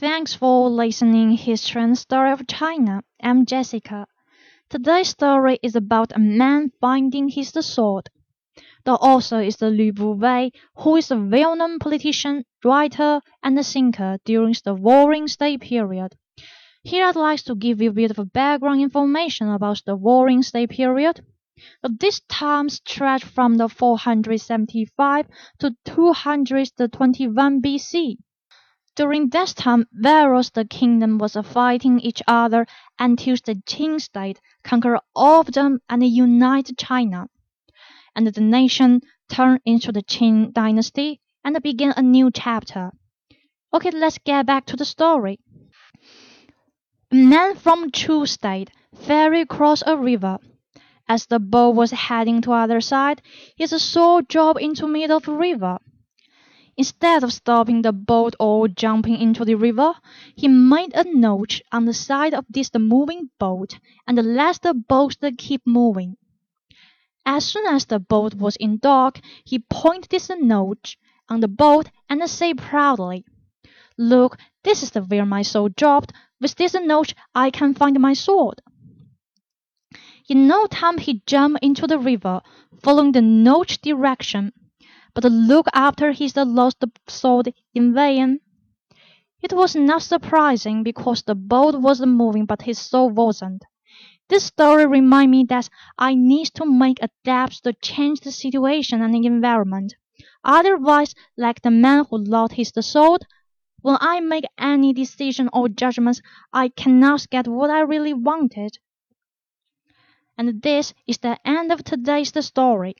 Thanks for listening History Story of China. I'm Jessica. Today's story is about a man finding his sword. The author is the Lu Buwei, who is a well-known politician, writer, and thinker during the Warring State period. Here I'd like to give you a bit of background information about the Warring State period. This time stretched from the 475 to 221 BC. During this time, various the kingdom was fighting each other until the Qin state conquered all of them and united China. And the nation turned into the Qin dynasty and began a new chapter. Okay, let's get back to the story. A man from Chu state ferried across a river. As the boat was heading to other side, his sword dropped into middle of the river. Instead of stopping the boat or jumping into the river, he made a notch on the side of this moving boat and let the boat keep moving. As soon as the boat was in dock, he pointed this notch on the boat and said proudly, Look, this is the where my sword dropped. With this notch I can find my sword. In no time he jumped into the river, following the notch direction but look after his lost sword in vain. It was not surprising because the boat was moving but his soul wasn't. This story reminds me that I need to make adapts to change the situation and environment. Otherwise, like the man who lost his soul, when I make any decision or judgments, I cannot get what I really wanted. And this is the end of today's story.